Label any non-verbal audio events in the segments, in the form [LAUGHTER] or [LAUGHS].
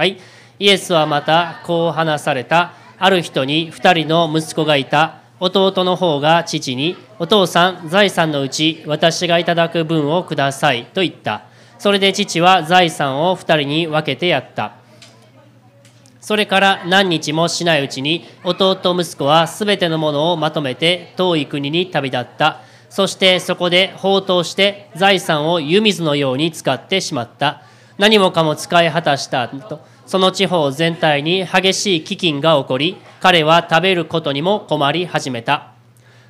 はい。イエスはまたこう話された。ある人に2人の息子がいた。弟の方が父にお父さん財産のうち私がいただく分をください。と言った。それで父は財産を2人に分けてやった。それから何日もしないうちに弟息子はすべてのものをまとめて遠い国に旅立った。そしてそこで放蕩して財産を湯水のように使ってしまった。何もかも使い果たした。とその地方全体に激しい飢饉が起こり彼は食べることにも困り始めた。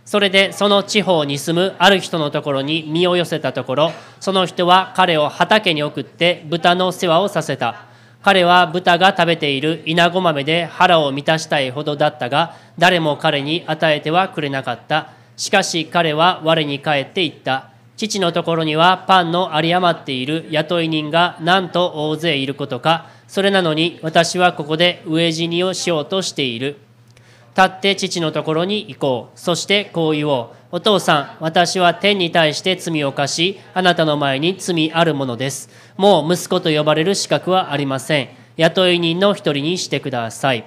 それでその地方に住むある人のところに身を寄せたところその人は彼を畑に送って豚の世話をさせた。彼は豚が食べている稲子豆で腹を満たしたいほどだったが誰も彼に与えてはくれなかった。しかし彼は我に帰って言った。父のところにはパンの有り余っている雇い人がなんと大勢いることかそれなのに私はここで飢え死にをしようとしている。立って父のところに行こう。そしてこう言おう。お父さん、私は天に対して罪を犯し、あなたの前に罪あるものです。もう息子と呼ばれる資格はありません。雇い人の一人にしてください。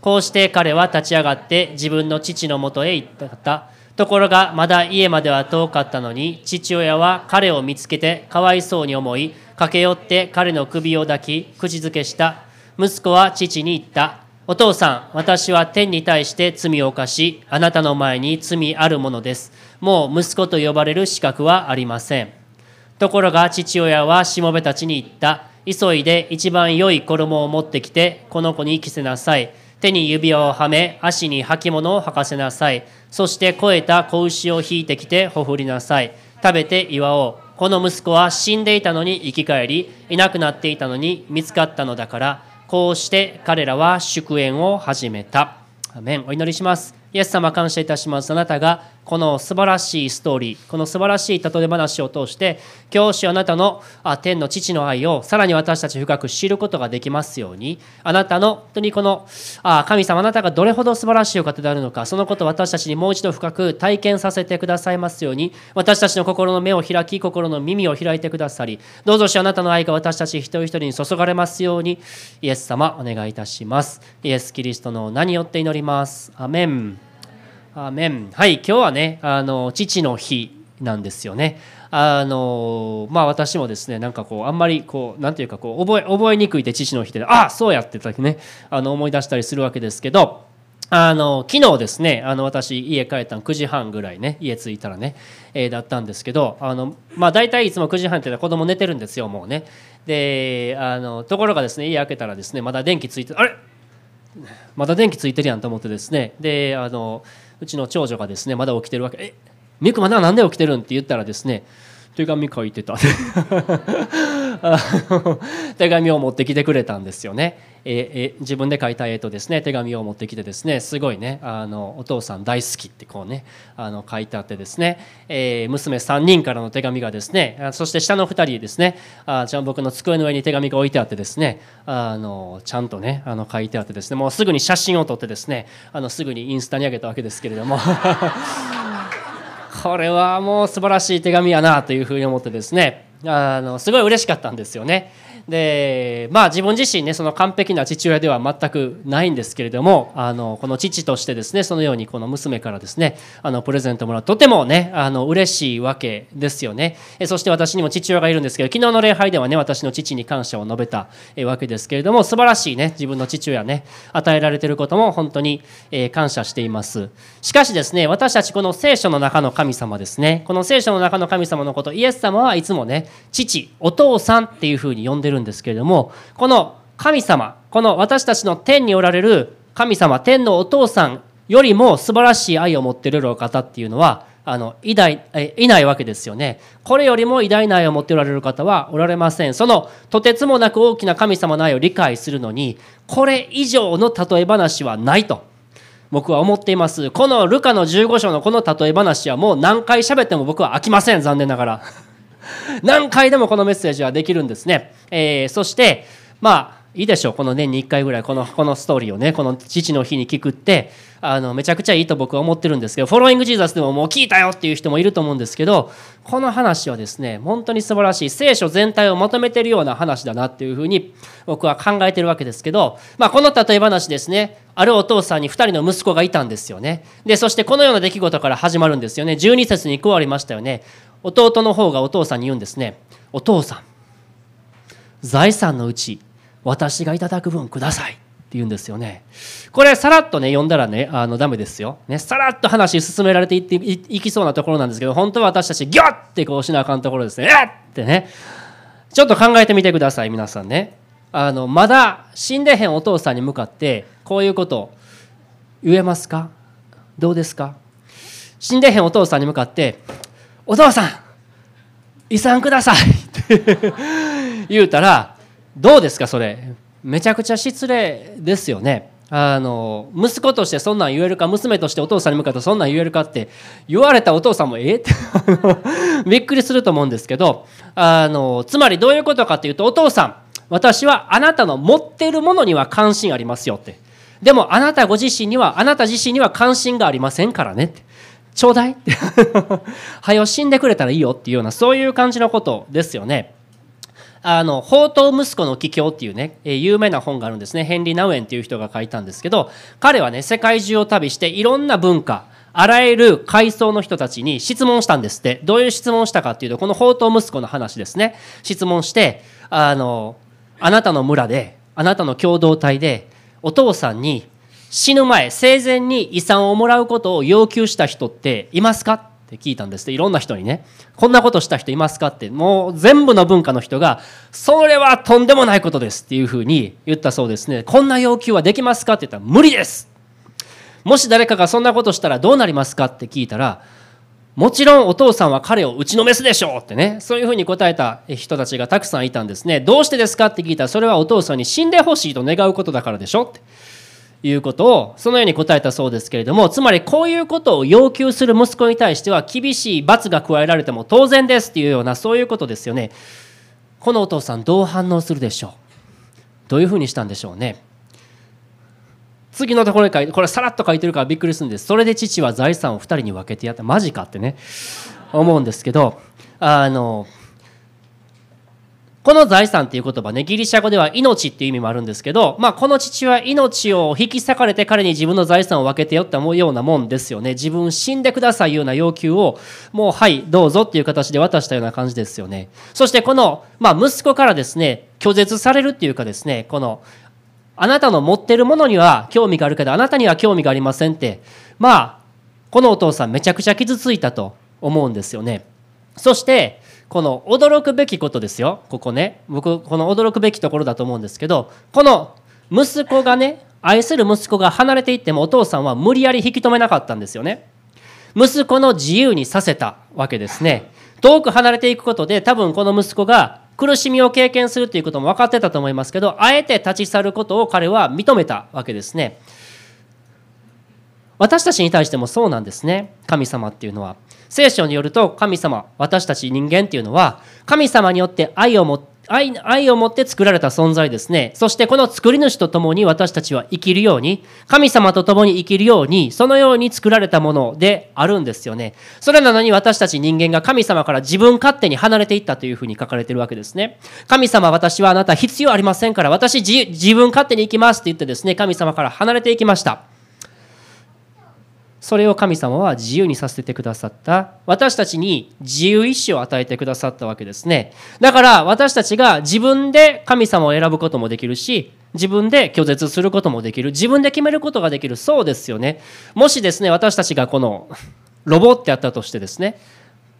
こうして彼は立ち上がって自分の父のもとへ行った。ところがまだ家までは遠かったのに父親は彼を見つけてかわいそうに思い駆け寄って彼の首を抱き口づけした。息子は父に言った。お父さん私は天に対して罪を犯しあなたの前に罪あるものです。もう息子と呼ばれる資格はありません。ところが父親はしもべたちに言った。急いで一番良い衣を持ってきてこの子に着せなさい。手に指輪をはめ足に履物を履かせなさい。そして肥えた子牛を引いてきてほふりなさい。食べて祝おう。この息子は死んでいたのに生き返りいなくなっていたのに見つかったのだからこうして彼らは祝宴を始めた。アメン。お祈りします。イエス様感謝いたします。あなたがこの素晴らしいストーリーこの素晴らしい例え話を通して教師あなたの天の父の愛をさらに私たち深く知ることができますようにあなたの本当にこの神様あなたがどれほど素晴らしいお方であるのかそのことを私たちにもう一度深く体験させてくださいますように私たちの心の目を開き心の耳を開いてくださりどうぞしあなたの愛が私たち一人一人に注がれますようにイエス様お願いいたします。イエス・キリストの名によって祈ります。アメン。アメンはい今日はねあの父の日なんですよね。あのまあ私もですねなんかこうあんまりこうなんていうかこう覚え覚えにくいって父の日であそうやってたねあの思い出したりするわけですけどあの昨日ですねあの私家帰ったの9時半ぐらいね家着いたらね、えー、だったんですけどあのまあ大体いつも9時半って子供寝てるんですよもうね。であのところがですね家開けたらですねまだ電気ついてあれ？まだ電気ついてるやんと思ってですね。であのうちの長女がですねまだ起きてるわけ「えミクまだなんで起きてるん?」って言ったらですね手紙書いてた [LAUGHS] 手紙を持ってきてくれたんですよね、ええ自分で書いた絵とですね手紙を持ってきてですねすごいねあのお父さん大好きってこうねあの書いてあってですね、えー、娘3人からの手紙がですねそして下の2人ですねあじゃあ僕の机の上に手紙が置いてあってですねあのちゃんとねあの書いてあってですねもうすぐに写真を撮ってですねあのすぐにインスタに上げたわけですけれども。[LAUGHS] これはもう素晴らしい手紙やなというふうに思ってですねあのすごい嬉しかったんですよね。でまあ自分自身ねその完璧な父親では全くないんですけれどもあのこの父としてですねそのようにこの娘からですねあのプレゼントもらうとてもねあの嬉しいわけですよね。えそして私にも父親がいるんですけど昨日の礼拝ではね私の父に感謝を述べたわけですけれども素晴らしいね自分の父親ね与えられていることも本当に感謝しています。しかしですね私たちこの聖書の中の神様ですねこの聖書の中の神様のことイエス様はいつもね父お父さんっていうふうに呼んでるるんですけれどもこの神様この私たちの天におられる神様天のお父さんよりも素晴らしい愛を持っているお方っていうのはあの偉大えいないわけですよね。これよりも偉大な愛を持っておられる方はおられません。そのとてつもなく大きな神様の愛を理解するのにこれ以上の例え話はないと僕は思っています。このルカの15章のこの例え話はもう何回喋っても僕は飽きません残念ながら。[LAUGHS] 何回でもこのメッセージはできるんですね。えー、そしてまあいいでしょう。この年に1回ぐらいこのこのストーリーをねこの父の日に聞くってあのめちゃくちゃいいと僕は思ってるんですけどフォローイング・ジーザスでももう聞いたよっていう人もいると思うんですけどこの話はですね本当に素晴らしい聖書全体をまとめてるような話だなっていうふうに僕は考えてるわけですけど、まあ、この例え話ですねあるお父さんに2人の息子がいたんですよね。でそしてこのような出来事から始まるんですよね。12節にこうありましたよね。弟の方がお父さんに言うんですね。お父さん財産のうち私がいただく分くださいって言うんですよね。これさらっとね読んだらねあのダメですよ、ね、さらっと話進められていっていきそうなところなんですけど本当は私たちギュッてこうしなあかんところですね。えっってね。ちょっと考えてみてください皆さんね。あのまだ死んでへんお父さんに向かってこういうこと言えますか？どうですか？死んでへんお父さんに向かって「お父さん遺産ください」っ [LAUGHS] て言うたらどうですかそれ。めちゃくちゃ失礼ですよね。あの息子としてそんなん言えるか娘としてお父さんに向かってそんなん言えるかって言われたお父さんもええって [LAUGHS] びっくりすると思うんですけどあのつまりどういうことかっていうとお父さん私はあなたの持っているものには関心ありますよって。でもあなたご自身にはあなた自身には関心がありませんからねって。ちょうだい。[LAUGHS] はよ死んでくれたらいいよっていうようなそういう感じのことですよね。あの宝刀息子の帰郷っていうねえ有名な本があるんですね。ヘンリー・ナウエンっていう人が書いたんですけど彼はね世界中を旅していろんな文化あらゆる階層の人たちに質問したんですって。どういう質問をしたかっていうとこの宝刀息子の話ですね。質問してあのあなたの村であなたの共同体でお父さんに死ぬ前生前に遺産をもらうことを要求した人っていますか？って聞いたんですって。いろんな人にね。こんなことした人いますか？ってもう全部の文化の人がそれはとんでもないことですっていうふうに言ったそうですね。こんな要求はできますか？って言ったら無理です。もし誰かがそんなことしたらどうなりますか？って聞いたらもちろんお父さんは彼を打ちのめすでしょうってね。そういうふうに答えた人たちがたくさんいたんですね。どうしてですか？って聞いたらそれはお父さんに死んでほしいと願うことだからでしょって。いうことをそのように答えたそうですけれどもつまりこういうことを要求する息子に対しては厳しい罰が加えられても当然ですっていうようなそういうことですよね。このお父さんどう反応するでしょう？どういうふうにしたんでしょうね？次のところに書いてこれさらっと書いてるからびっくりするんです。それで父は財産を2人に分けてやった。マジかってね。思うんですけどあのこの財産っていう言葉ね、ギリシャ語では命っていう意味もあるんですけど、まあ、この父は命を引き裂かれて彼に自分の財産を分けてよって思うようなもんですよね。自分死んでくださいような要求を、もうはい、どうぞっていう形で渡したような感じですよね。そしてこの、まあ、息子からですね、拒絶されるっていうかですね、この、あなたの持ってるものには興味があるけど、あなたには興味がありませんって、まあ、このお父さんめちゃくちゃ傷ついたと思うんですよね。そして、この驚くべきことですよ。ここね。僕この驚くべきところだと思うんですけどこの息子がね愛する息子が離れていってもお父さんは無理やり引き止めなかったんですよね。息子の自由にさせたわけですね。遠く離れていくことで多分この息子が苦しみを経験するということも分かってたと思いますけどあえて立ち去ることを彼は認めたわけですね。私たちに対してもそうなんですね。神様っていうのは。聖書によると神様私たち人間っていうのは神様によって愛を持愛愛を持って作られた存在ですね。そしてこの作り主と共に私たちは生きるように神様と共に生きるようにそのように作られたものであるんですよね。それなのに私たち人間が神様から自分勝手に離れていったというふうに書かれているわけですね。神様私はあなた必要ありませんから私自分勝手に生きますって言ってですね神様から離れていきました。それを神様は自由にさせてくださった。私たちに自由意志を与えてくださったわけですね。だから私たちが自分で神様を選ぶこともできるし自分で拒絶することもできる自分で決めることができる。そうですよね。もしですね私たちがこのロボってやったとしてですね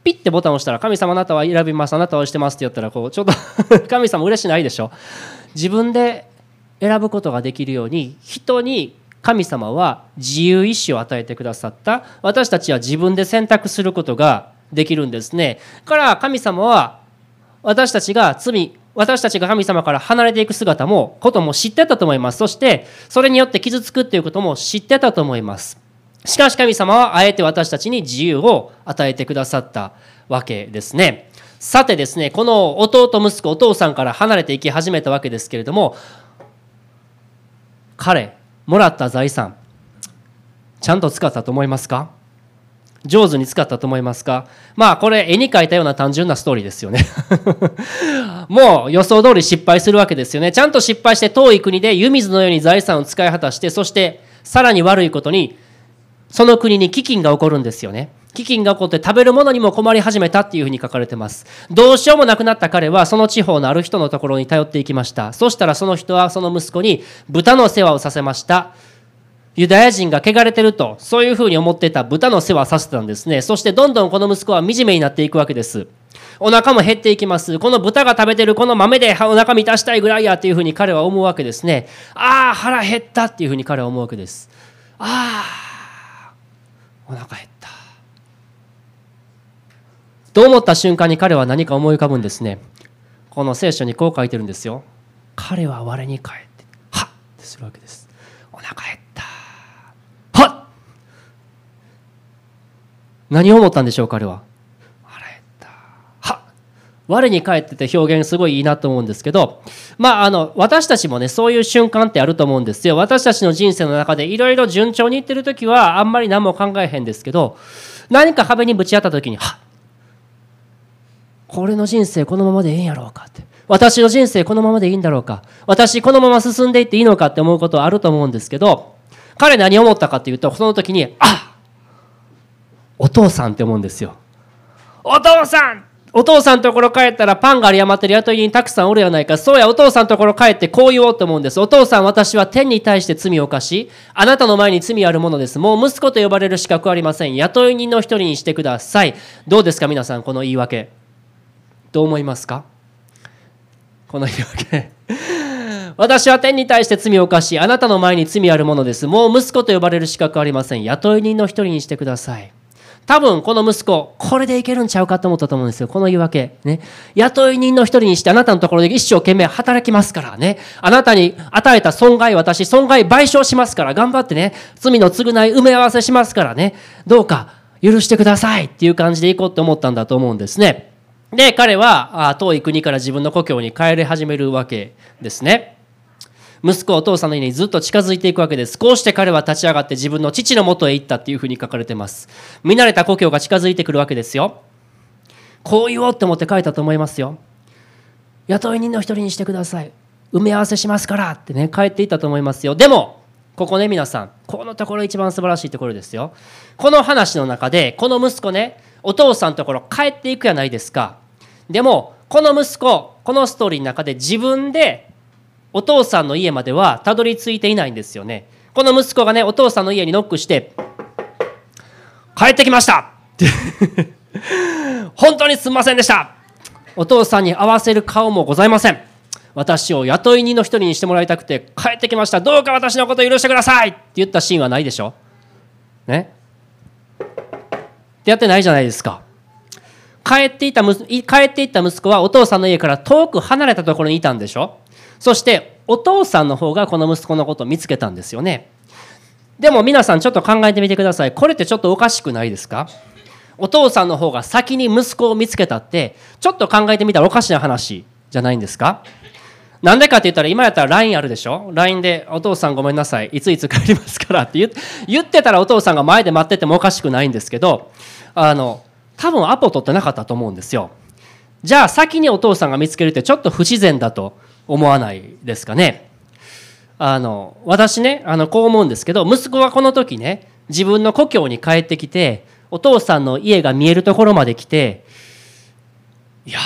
ピッてボタンを押したら神様あなたは選びますあなたはしてますって言ったらこうちょっと [LAUGHS] 神様嬉しないでしょ。自分で選ぶことができるように人に神様は自由意志を与えてくださった。私たちは自分で選択することができるんですね。から神様は私たちが罪私たちが神様から離れていく姿もことも知ってたと思います。そしてそれによって傷つくっていうことも知ってたと思います。しかし神様はあえて私たちに自由を与えてくださったわけですね。さてですねこの弟息子お父さんから離れていき始めたわけですけれども彼もらった財産ちゃんと使ったと思いますか？上手に使ったと思いますか？まあこれ絵に描いたような単純なストーリーですよね。[LAUGHS] もう予想通り失敗するわけですよね。ちゃんと失敗して遠い国で湯水のように財産を使い果たしてそしてさらに悪いことにその国に飢饉が起こるんですよね。飢饉が起こって食べるものにも困り始めたっていうふうに書かれてます。どうしようもなくなった彼はその地方のある人のところに頼っていきました。そしたらその人はその息子に豚の世話をさせました。ユダヤ人が汚れてるとそういうふうに思ってた豚の世話をさせてたんですね。そしてどんどんこの息子は惨めになっていくわけです。お腹も減っていきます。この豚が食べてるこの豆でお腹満たしたいぐらいやっていうふうに彼は思うわけですね。ああ腹減ったっていうふうに彼は思うわけです。ああお腹減った。と思った瞬間に彼は何か思い浮かぶんですね。この聖書にこう書いてるんですよ。彼は我に返ってはっ!ってするわけです。お腹減った。はっ!何を思ったんでしょう彼は。腹減った。はっ!我に返ってて表現すごいいいなと思うんですけどまああの私たちもねそういう瞬間ってあると思うんですよ。私たちの人生の中でいろいろ順調にいってる時はあんまり何も考えへんですけど何か壁にぶち当たった時にはっ!これの人生このままでいいんやろうかって。私の人生このままでいいんだろうか。私このまま進んでいっていいのかって思うことはあると思うんですけど彼何思ったかっていうとその時にあお父さんって思うんですよ。お父さんお父さんのところ帰ったらパンが有り余ってる雇い人たくさんおるやないか。そうやお父さんのところ帰ってこう言おうと思うんです。お父さん私は天に対して罪を犯しあなたの前に罪あるものです。もう息子と呼ばれる資格ありません。雇い人の一人にしてください。どうですか皆さんこの言い訳。どう思いますか？この言い訳。私は天に対して罪を犯しあなたの前に罪あるものです。もう息子と呼ばれる資格ありません。雇い人の一人にしてください。多分この息子これでいけるんちゃうかと思ったと思うんですよ。この言い訳。ね。雇い人の一人にしてあなたのところで一生懸命働きますからね。あなたに与えた損害私損害賠償しますから。頑張ってね。罪の償い埋め合わせしますからね。どうか許してくださいっていう感じでいこうって思ったんだと思うんですね。で彼は遠い国から自分の故郷に帰り始めるわけですね。息子お父さんの家にずっと近づいていくわけです。こうして彼は立ち上がって自分の父のもとへ行ったっていうふうに書かれてます。見慣れた故郷が近づいてくるわけですよ。こう言おうって思って書いたと思いますよ。雇い人の一人にしてください。埋め合わせしますからってね帰っていったと思いますよ。でもここね皆さん。このところ一番素晴らしいところですよ。この話の中でこの息子ねお父さんのところ帰っていくやないですか。でもこの息子このストーリーの中で自分でお父さんの家まではたどり着いていないんですよね。この息子がねお父さんの家にノックして「帰ってきました!」って本当にすみませんでした。お父さんに合わせる顔もございません。私を雇い人の一人にしてもらいたくて帰ってきました。どうか私のことを許してください。って言ったシーンはないでしょ？ね？ってやってないじゃないですか帰っていた帰っていった息子はお父さんの家から遠く離れたところにいたんでしょ？そしてお父さんの方がこの息子のことを見つけたんですよね。でも皆さんちょっと考えてみてください。これってちょっとおかしくないですか？お父さんの方が先に息子を見つけたってちょっと考えてみたらおかしな話じゃないんですか？なんでかって言ったら今やったら LINE あるでしょ ?LINE でお父さんごめんなさい。いついつ帰りますからって言ってたらお父さんが前で待っててもおかしくないんですけどあの多分アポ取ってなかったと思うんですよ。じゃあ先にお父さんが見つけるってちょっと不自然だと思わないですかね。あの私ねあのこう思うんですけど息子はこの時ね自分の故郷に帰ってきてお父さんの家が見えるところまで来ていや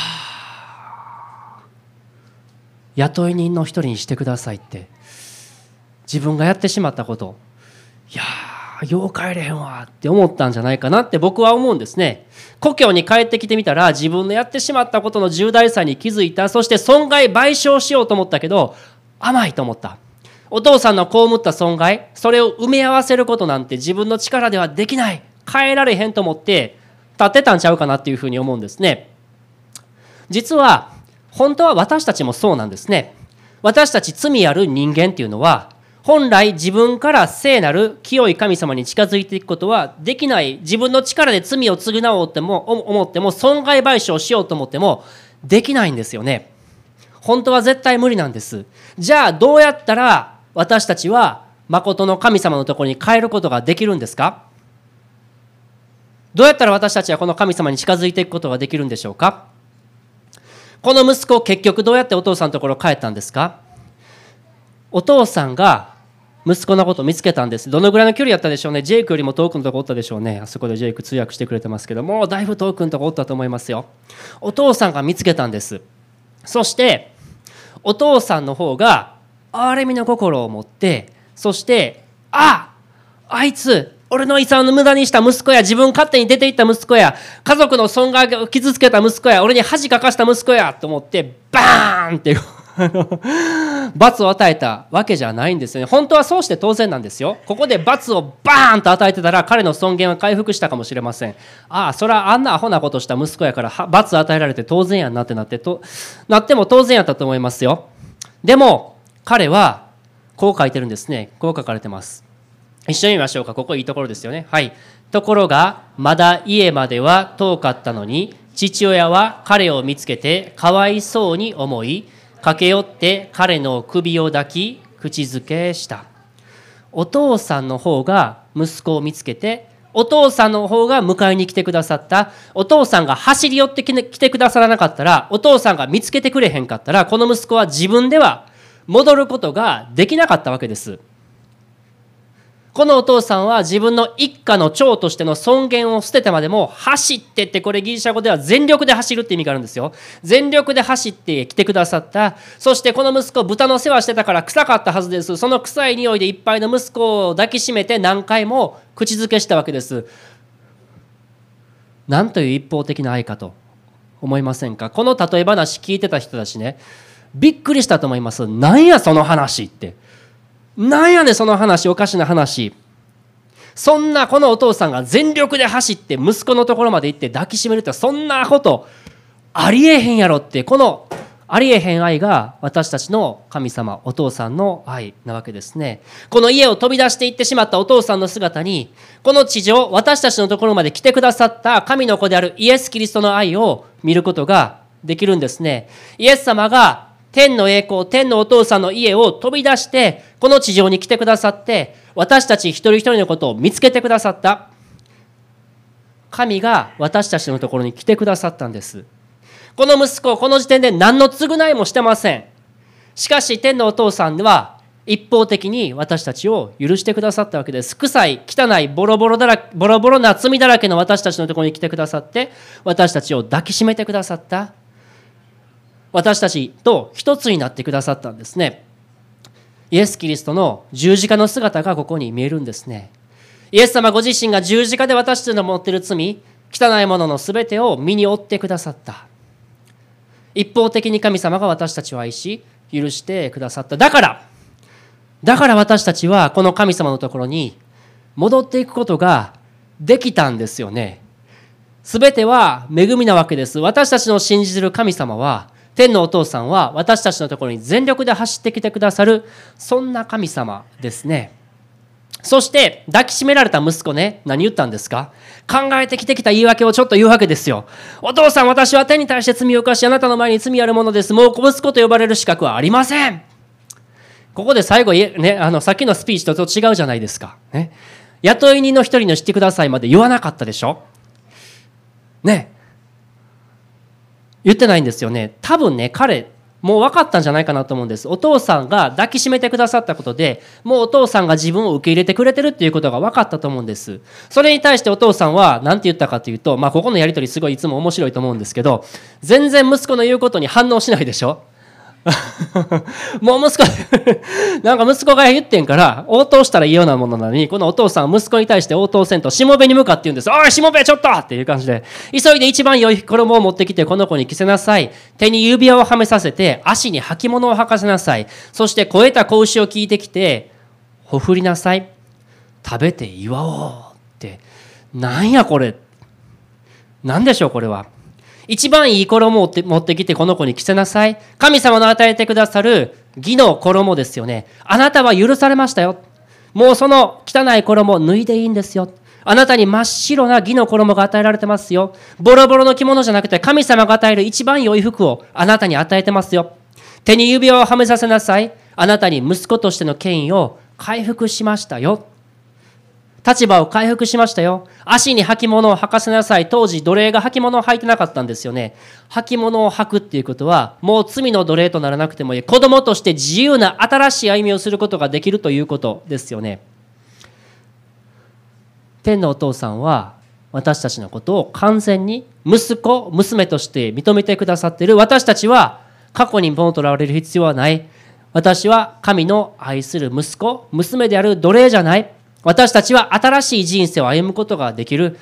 雇い人の一人にしてくださいって自分がやってしまったこといやよう帰れへんわって思ったんじゃないかなって僕は思うんですね。故郷に帰ってきてみたら自分のやってしまったことの重大さに気づいた。そして損害賠償しようと思ったけど甘いと思った。お父さんの被った損害それを埋め合わせることなんて自分の力ではできない。変えられへんと思って立ってたんちゃうかなっていうふうに思うんですね。実は本当は私たちもそうなんですね。私たち罪ある人間っていうのは本来自分から聖なる清い神様に近づいていくことはできない。自分の力で罪を償おうっても思っても損害賠償しようと思ってもできないんですよね。本当は絶対無理なんです。じゃあどうやったら私たちは誠の神様のところに帰ることができるんですか？どうやったら私たちはこの神様に近づいていくことができるんでしょうか？この息子結局どうやってお父さんのところ帰ったんですか？お父さんが息子のことを見つけたんです。どのぐらいの距離やったでしょうね。ジェイクよりも遠くのとこおったでしょうね。あそこでジェイク通訳してくれてますけども、だいぶ遠くのとこおったと思いますよ。お父さんが見つけたんです。そして、お父さんの方が憐れみの心を持って、そして、ああいつ、俺の遺産を無駄にした息子や、自分勝手に出ていった息子や、家族の損害を傷つけた息子や、俺に恥かかした息子や、と思って、バーンって [LAUGHS] 罰を与えたわけじゃないんですよね。本当はそうして当然なんですよ。ここで罰をバーンと与えてたら彼の尊厳は回復したかもしれません。ああ、それはあんなアホなことした息子やから罰与えられて当然やんなってなってと、なっても当然やったと思いますよ。でも、彼はこう書いてるんですね。こう書かれてます。一緒に見ましょうか。ここいいところですよね。はい。ところが、まだ家までは遠かったのに、父親は彼を見つけてかわいそうに思い、駆け寄って彼の首を抱き口づけした。お父さんの方が息子を見つけてお父さんの方が迎えに来てくださった。お父さんが走り寄ってきてくださらなかったらお父さんが見つけてくれへんかったらこの息子は自分では戻ることができなかったわけです。このお父さんは自分の一家の長としての尊厳を捨ててまでも走ってってこれギリシャ語では全力で走るって意味があるんですよ。全力で走ってきてくださった。そしてこの息子豚の世話してたから臭かったはずです。その臭い匂いでいっぱいの息子を抱きしめて何回も口づけしたわけです。なんという一方的な愛かと思いませんか？この例え話聞いてた人たちね。びっくりしたと思います。なんやその話って。なんやねその話おかしな話。そんなこのお父さんが全力で走って息子のところまで行って抱きしめるってそんなことありえへんやろって。このありえへん愛が私たちの神様お父さんの愛なわけですね。この家を飛び出していってしまったお父さんの姿にこの地上私たちのところまで来てくださった神の子であるイエス・キリストの愛を見ることができるんですね。イエス様が天の栄光、天のお父さんの家を飛び出して、この地上に来てくださって、私たち一人一人のことを見つけてくださった。神が私たちのところに来てくださったんです。この息子、この時点で何の償いもしてません。しかし、天のお父さんは一方的に私たちを許してくださったわけです。臭い、汚い、ボロボロだらボロボロな罪だらけの私たちのところに来てくださって、私たちを抱きしめてくださった。私たちと一つになってくださったんですね。イエス・キリストの十字架の姿がここに見えるんですね。イエス様ご自身が十字架で私たちの持っている罪汚いものの全てを身に負ってくださった。一方的に神様が私たちを愛し許してくださった。だからだから私たちはこの神様のところに戻っていくことができたんですよね。全ては恵みなわけです。私たちの信じる神様は天のお父さんは私たちのところに全力で走ってきてくださるそんな神様ですね。そして抱きしめられた息子ね。何言ったんですか？考えてきてきた言い訳をちょっと言うわけですよ。お父さん私は天に対して罪を犯しあなたの前に罪あるものです。もう息子と呼ばれる資格はありません。ここで最後、ね、あのさっきのスピーチとと違うじゃないですか、ね、雇い人の一人の知ってくださいまで言わなかったでしょ？ね。言ってないんですよね。多分ね彼もう分かったんじゃないかなと思うんです。お父さんが抱きしめてくださったことでもうお父さんが自分を受け入れてくれてるっていうことが分かったと思うんです。それに対してお父さんは何て言ったかというとまあここのやり取りすごいいつも面白いと思うんですけど全然息子の言うことに反応しないでしょ。[LAUGHS] もう息子 [LAUGHS] なんか息子が言ってんから応答したらいいようなものなのにこのお父さん息子に対して応答せんとしもべに向かって言うんです「おいしもべちょっと!」っていう感じで。急いで一番良い衣を持ってきてこの子に着せなさい。手に指輪をはめさせて足に履物を履かせなさい。そして肥えた子牛を聞いてきてほふりなさい。食べて祝おうって。なんやこれ。何でしょうこれは。一番いい衣を持ってきてこの子に着せなさい。神様の与えてくださる義の衣ですよね。あなたは許されましたよ。もうその汚い衣を脱いでいいんですよ。あなたに真っ白な義の衣が与えられてますよ。ボロボロの着物じゃなくて神様が与える一番良い服をあなたに与えてますよ。手に指輪をはめさせなさい。あなたに息子としての権威を回復しましたよ立場を回復しましたよ。足に履物を履かせなさい。当時奴隷が履物を履いてなかったんですよね。履物を履くっていうことはもう罪の奴隷とならなくてもいい。子供として自由な新しい歩みをすることができるということですよね。天のお父さんは私たちのことを完全に息子娘として認めてくださっている。私たちは過去に物とらわれる必要はない。私は神の愛する息子娘である奴隷じゃない。私たちは新しい人生を歩むことができる。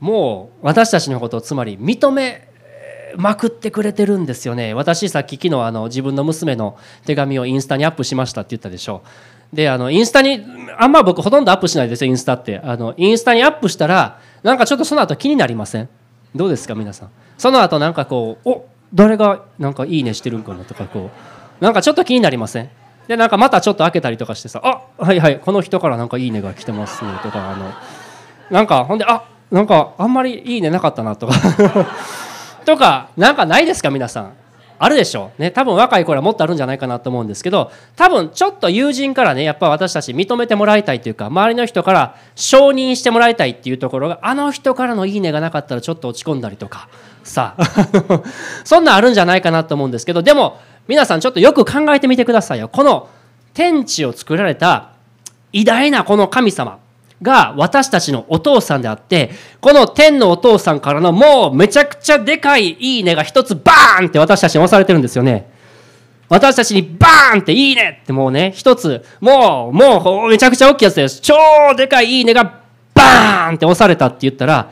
もう私たちのことをつまり認めまくってくれてるんですよね。私さっき昨日あの自分の娘の手紙をインスタにアップしましたって言ったでしょであのインスタにあんま僕ほとんどアップしないですよインスタって。あのインスタにアップしたらなんかちょっとその後気になりません？どうですか皆さん？その後なんかこうお誰がなんかいいねしてるんかなとかこうなんかちょっと気になりません？でなんかまたちょっと開けたりとかしてさ「あはいはいこの人からなんかいいねが来てますね」とかあのなんかほんで「あなんかあんまりいいねなかったな」とか [LAUGHS] とかなんかないですか皆さん。あるでしょう。ね多分若い頃はもっとあるんじゃないかなと思うんですけど多分ちょっと友人からねやっぱ私たち認めてもらいたいというか周りの人から承認してもらいたいっていうところがあの人からの「いいね」がなかったらちょっと落ち込んだりとかさ [LAUGHS] そんなんあるんじゃないかなと思うんですけどでも皆さんちょっとよく考えてみてくださいよこの天地を作られた偉大なこの神様が私たちのお父さんであって、この天のお父さんからのもうめちゃくちゃでかいいいねが一つバーンって私たちに押されてるんですよね。私たちにバーンっていいねってもうね、一つ、もう、もうめちゃくちゃ大きいやつです。超でかいいいねがバーンって押されたって言ったら、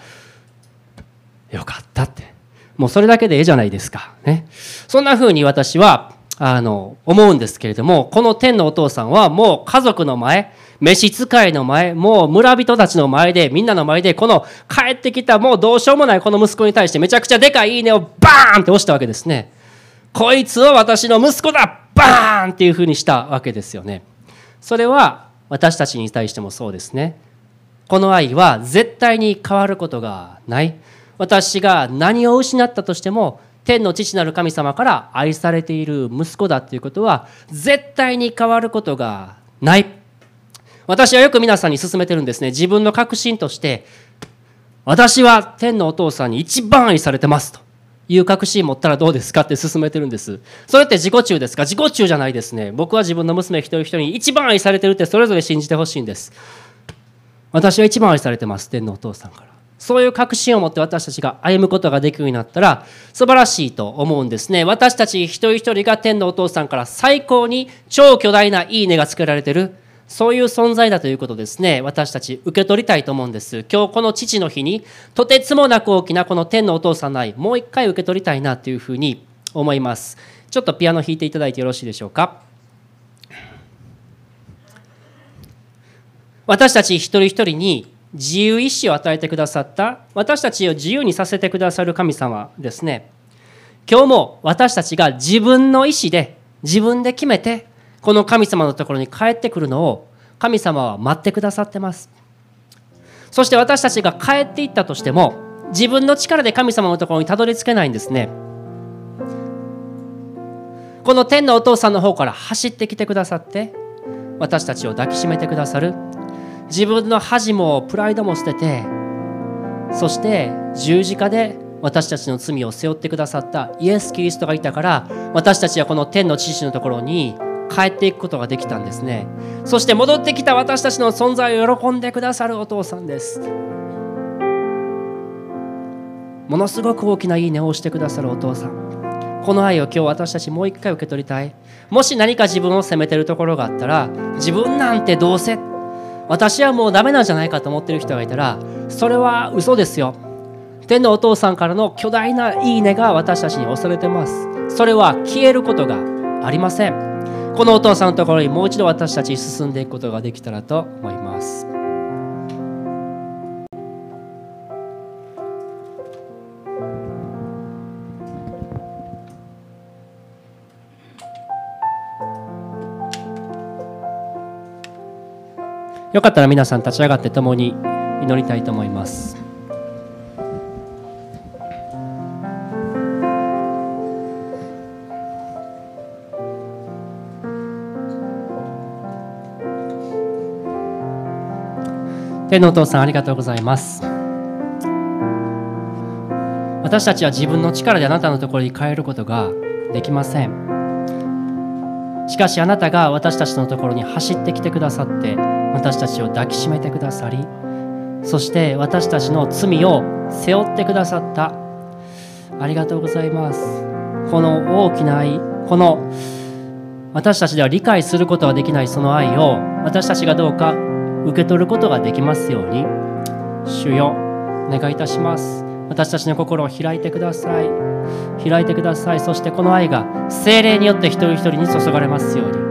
よかったって。もうそれだけでええじゃないですか。ね。そんな風に私は、あの、思うんですけれども、この天のお父さんはもう家族の前、召使いの前、もう村人たちの前で、みんなの前で、この帰ってきたもうどうしようもないこの息子に対してめちゃくちゃでかいいいねをバーンって押したわけですね。こいつは私の息子だバーンっていうふうにしたわけですよね。それは私たちに対してもそうですね。この愛は絶対に変わることがない。私が何を失ったとしても天の父なる神様から愛されている息子だということは絶対に変わることがない。私はよく皆さんに勧めてるんですね。自分の確信として、私は天のお父さんに一番愛されてますという確信持ったらどうですかって勧めてるんです。それって自己中ですか？自己中じゃないですね。僕は自分の娘一人一人に一番愛されてるってそれぞれ信じてほしいんです。私は一番愛されてます、天のお父さんから。そういう確信を持って私たちが歩むことができるようになったら素晴らしいと思うんですね。私たち一人一人が天のお父さんから最高に超巨大ないいねがつけられてる。そういう存在だということですね。私たち受け取りたいと思うんです。今日この父の日にとてつもなく大きなこの天のお父さんの愛もう一回受け取りたいなというふうに思います。ちょっとピアノ弾いていただいてよろしいでしょうか。私たち一人一人に自由意志を与えてくださった私たちを自由にさせてくださる神様ですね。今日も私たちが自分の意志で自分で決めてこの神様のところに帰ってくるのを神様は待ってくださってます。そして私たちが帰っていったとしても自分の力で神様のところにたどり着けないんですね。この天のお父さんの方から走ってきてくださって私たちを抱きしめてくださる。自分の恥もプライドも捨ててそして十字架で私たちの罪を背負ってくださったイエス・キリストがいたから私たちはこの天の父のところに帰っていくことができたんですね。そして戻ってきた私たちの存在を喜んでくださるお父さんです。ものすごく大きないいねをしてくださるお父さん。この愛を今日私たちもう一回受け取りたい。もし何か自分を責めてるところがあったら自分なんてどうせ私はもうダメなんじゃないかと思ってる人がいたらそれは嘘ですよ。天のお父さんからの巨大ないいねが私たちに恐れてます。それは消えることがありません。このお父さんのところにもう一度私たち進んでいくことができたらと思います。よかったら皆さん立ち上がって共に祈りたいと思います。天のお父さんありがとうございます私たちは自分の力であなたのところに変えることができませんしかしあなたが私たちのところに走ってきてくださって私たちを抱きしめてくださりそして私たちの罪を背負ってくださった。ありがとうございます。この大きな愛この私たちでは理解することができないその愛を私たちがどうか受け取ることができますように。主よお願いいたします。私たちの心を開いてください。開いてください。そしてこの愛が精霊によって一人一人に注がれますように。